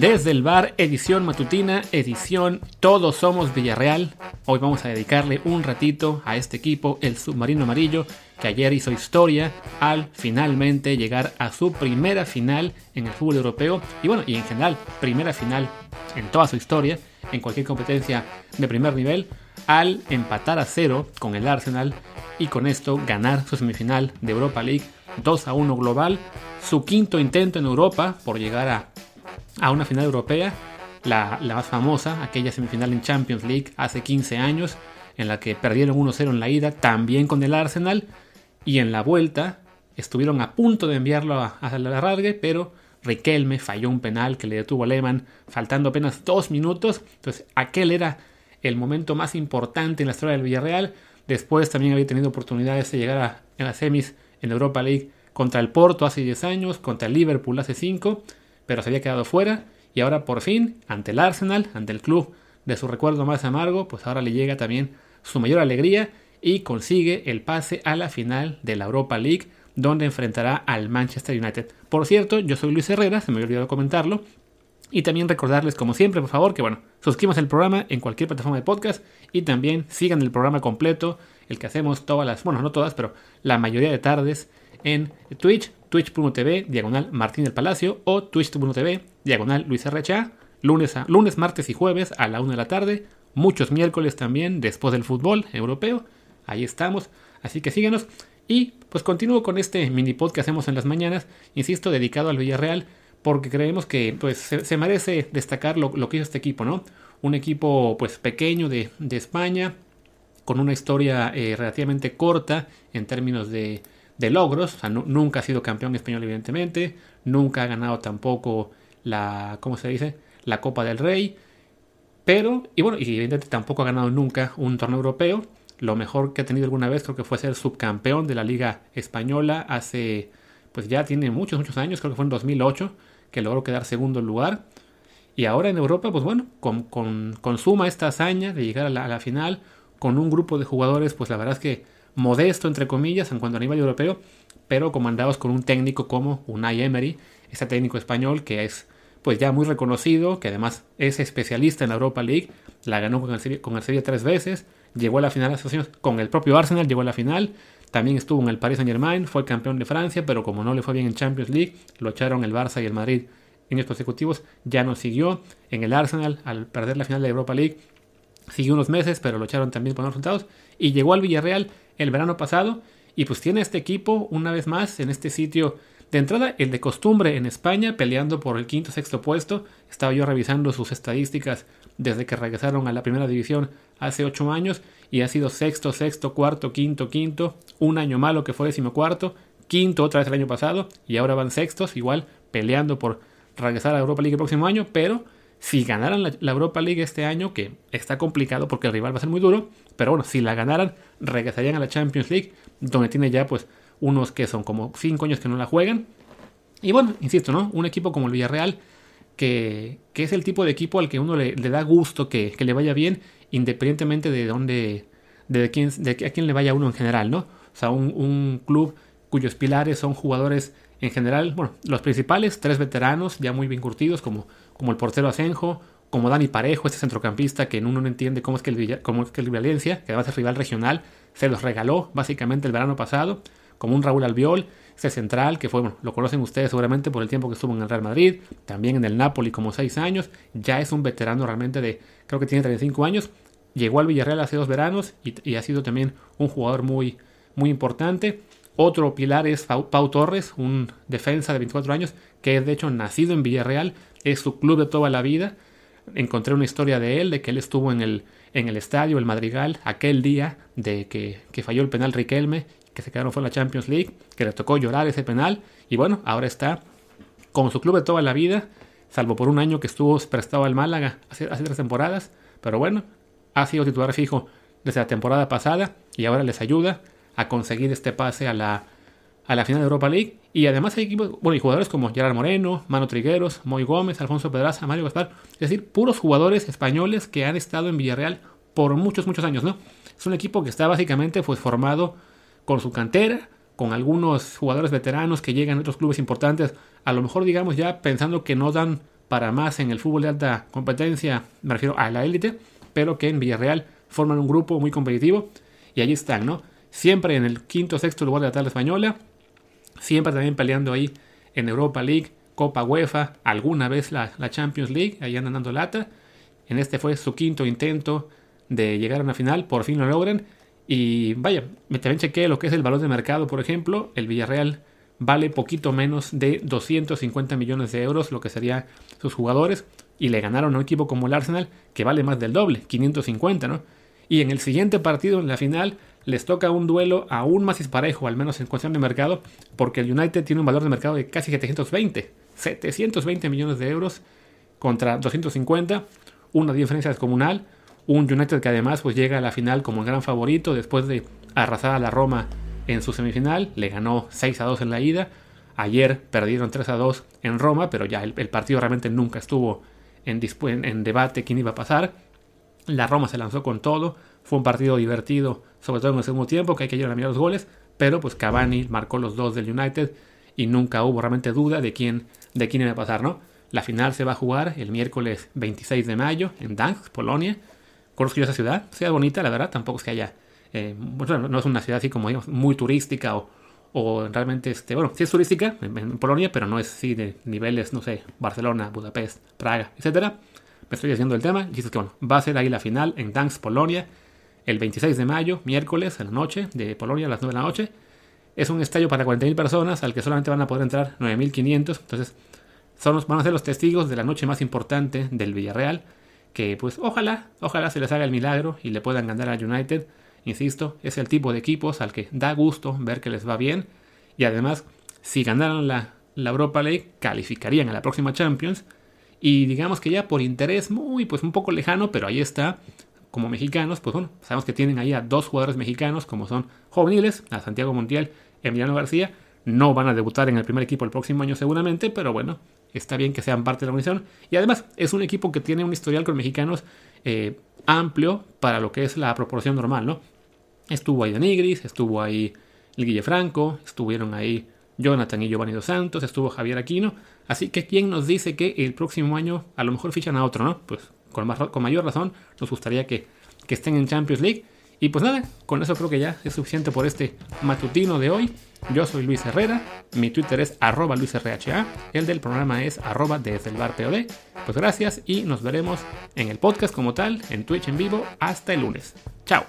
Desde el bar, edición matutina, edición Todos somos Villarreal. Hoy vamos a dedicarle un ratito a este equipo, el Submarino Amarillo, que ayer hizo historia al finalmente llegar a su primera final en el fútbol europeo y bueno, y en general, primera final en toda su historia, en cualquier competencia de primer nivel, al empatar a cero con el Arsenal y con esto ganar su semifinal de Europa League 2 a 1 global, su quinto intento en Europa por llegar a, a una final europea, la, la, más famosa, aquella semifinal en Champions League hace 15 años, en la que perdieron 1-0 en la ida, también con el Arsenal, y en la vuelta estuvieron a punto de enviarlo a, a la pero Riquelme falló un penal que le detuvo a Lehmann, faltando apenas dos minutos, entonces aquel era el momento más importante en la historia del Villarreal, después también había tenido oportunidades de llegar a, a las semis en Europa League contra el Porto hace 10 años, contra el Liverpool hace 5, pero se había quedado fuera y ahora por fin, ante el Arsenal, ante el club de su recuerdo más amargo, pues ahora le llega también su mayor alegría y consigue el pase a la final de la Europa League, donde enfrentará al Manchester United. Por cierto, yo soy Luis Herrera, se me había olvidado comentarlo, y también recordarles, como siempre, por favor, que bueno, suscríbanse al programa en cualquier plataforma de podcast y también sigan el programa completo, el que hacemos todas las, bueno, no todas, pero la mayoría de tardes en Twitch, twitch.tv, diagonal Martín del Palacio o twitch.tv, diagonal Luis RHA, lunes, lunes, martes y jueves a la una de la tarde, muchos miércoles también después del fútbol europeo, ahí estamos, así que síganos. Y pues continúo con este mini pod que hacemos en las mañanas, insisto, dedicado al Villarreal, porque creemos que pues, se, se merece destacar lo, lo, que hizo este equipo, ¿no? Un equipo pues pequeño de, de España, con una historia eh, relativamente corta en términos de, de logros, o sea, nunca ha sido campeón español evidentemente, nunca ha ganado tampoco la, ¿cómo se dice? La Copa del Rey, pero, y bueno, y evidentemente tampoco ha ganado nunca un torneo europeo, lo mejor que ha tenido alguna vez creo que fue ser subcampeón de la Liga Española hace, pues ya tiene muchos, muchos años, creo que fue en 2008, que logró quedar segundo lugar. Y ahora en Europa, pues bueno, con, con, consuma esta hazaña de llegar a la, a la, final con un grupo de jugadores, pues la verdad es que modesto, entre comillas, en cuanto a nivel europeo, pero comandados con un técnico como Unai Emery, este técnico español que es pues ya muy reconocido, que además es especialista en la Europa League, la ganó con el, Sevilla, con tres veces, llegó a la final con el propio Arsenal, llegó a la final, también estuvo en el Paris Saint Germain, fue campeón de Francia, pero como no le fue bien en Champions League, lo echaron el Barça y el Madrid en años consecutivos, ya no siguió. En el Arsenal, al perder la final de Europa League, siguió unos meses, pero lo echaron también por los resultados. Y llegó al Villarreal el verano pasado, y pues tiene este equipo una vez más en este sitio. De entrada, el de costumbre en España, peleando por el quinto sexto puesto. Estaba yo revisando sus estadísticas desde que regresaron a la primera división hace ocho años y ha sido sexto, sexto, cuarto, quinto, quinto, un año malo que fue decimocuarto, quinto otra vez el año pasado y ahora van sextos, igual peleando por regresar a Europa League el próximo año, pero si ganaran la, Europa League este año, que está complicado porque el rival va a ser muy duro, pero bueno, si la ganaran, regresarían a la Champions League, donde tiene ya pues unos que son como cinco años que no la juegan. Y bueno, insisto, ¿no? Un equipo como el Villarreal, que, que es el tipo de equipo al que uno le, le da gusto que, que, le vaya bien, independientemente de dónde, de, quién, de a quién le vaya uno en general, ¿no? O sea, un, un club cuyos pilares son jugadores en general, bueno, los principales, tres veteranos ya muy bien curtidos, como, como el portero Asenjo, como Dani Parejo, este centrocampista que uno no entiende cómo es que el, cómo es que el Valencia, que además es rival regional, se los regaló básicamente el verano pasado, como un Raúl Albiol, este central, que fue, bueno, lo conocen ustedes seguramente por el tiempo que estuvo en el Real Madrid, también en el Napoli como seis años, ya es un veterano realmente de, creo que tiene 35 años, llegó al Villarreal hace dos veranos y, y ha sido también un jugador muy, muy importante. Otro pilar es Pau, Torres, un defensa de 24 años, que es de hecho nacido en Villarreal, es su club de toda la vida. Encontré una historia de él, de que él estuvo en el, en el estadio, el Madrigal, aquel día de que, que falló el penal Riquelme, que se quedaron fuera de la Champions League, que le tocó llorar ese penal, y bueno, ahora está con su club de toda la vida, salvo por un año que estuvo prestado al Málaga hace, hace tres temporadas, pero bueno, ha sido titular fijo desde la temporada pasada y ahora les ayuda a conseguir este pase a la, a la final de Europa League. Y además hay equipos, bueno, jugadores como Gerard Moreno, Mano Trigueros, Moy Gómez, Alfonso Pedraza, Mario Gaspar. Es decir, puros jugadores españoles que han estado en Villarreal por muchos, muchos años, ¿no? Es un equipo que está básicamente pues, formado con su cantera, con algunos jugadores veteranos que llegan a otros clubes importantes, a lo mejor digamos ya pensando que no dan para más en el fútbol de alta competencia, me refiero a la élite, pero que en Villarreal forman un grupo muy competitivo y allí están, ¿no? Siempre en el quinto o sexto lugar de la tabla española, siempre también peleando ahí en Europa League, Copa UEFA, alguna vez la, Champions League, ahí andan dando lata. En este fue su quinto intento de llegar a una final, por fin lo logran. Y vaya, me también chequé lo que es el valor de mercado, por ejemplo, el Villarreal vale poquito menos de 250 millones de euros, lo que serían sus jugadores, y le ganaron a un equipo como el Arsenal, que vale más del doble, 550, ¿no? Y en el siguiente partido, en la final, les toca un duelo aún más disparejo, al menos en cuestión de mercado, porque el United tiene un valor de mercado de casi 720, 720 millones de euros contra 250, una diferencia descomunal, un United que además pues llega a la final como el gran favorito después de arrasar a la Roma en su semifinal, le ganó 6 a 2 en la ida, ayer perdieron 3 a 2 en Roma, pero ya el, partido realmente nunca estuvo en, en debate quién iba a pasar, la Roma se lanzó con todo, fue un partido divertido, sobre todo en el segundo tiempo, que hay que ir a mirar los goles, pero pues Cavani marcó los dos del United y nunca hubo realmente duda de quién, de quién iba a pasar, ¿no? La final se va a jugar el miércoles 26 de mayo en Dansk, Polonia. Conozco esa ciudad, ciudad bonita, la verdad, tampoco es que haya, eh, bueno, no es una ciudad así como digamos, muy turística o, o realmente, este, bueno, sí es turística en, Polonia, pero no es así de niveles, no sé, Barcelona, Budapest, Praga, etcétera. Me estoy haciendo el tema, y dices que bueno, va a ser ahí la final en Dansk, Polonia el 26 de mayo, miércoles, en la noche, de Polonia, a las 9 de la noche. Es un estadio para 40.000 personas, al que solamente van a poder entrar 9.500. Entonces, son, van a ser los testigos de la noche más importante del Villarreal. Que, pues, ojalá, ojalá se les haga el milagro y le puedan ganar al United. Insisto, es el tipo de equipos al que da gusto ver que les va bien. Y además, si ganaran la, la Europa League, calificarían a la próxima Champions. Y digamos que ya por interés muy, pues un poco lejano, pero ahí está, como mexicanos, pues bueno, sabemos que tienen ahí a dos jugadores mexicanos, como son juveniles, a Santiago Montiel Emiliano García. No van a debutar en el primer equipo el próximo año seguramente, pero bueno, está bien que sean parte de la organización. Y además es un equipo que tiene un historial con mexicanos eh, amplio para lo que es la proporción normal, ¿no? Estuvo ahí Danigris, estuvo ahí Guille Franco, estuvieron ahí Jonathan y Giovanni Dos Santos, estuvo Javier Aquino. Así que, ¿quién nos dice que el próximo año a lo mejor fichan a otro, ¿no? Pues con, mayor razón nos gustaría que, estén en Champions League. Y pues nada, con eso creo que ya es suficiente por este matutino de hoy. Yo soy Luis Herrera, mi Twitter es arroba luisrha, el del programa es arroba desde el bar POD. Pues gracias y nos veremos en el podcast como tal, en Twitch en vivo, hasta el lunes. Chao.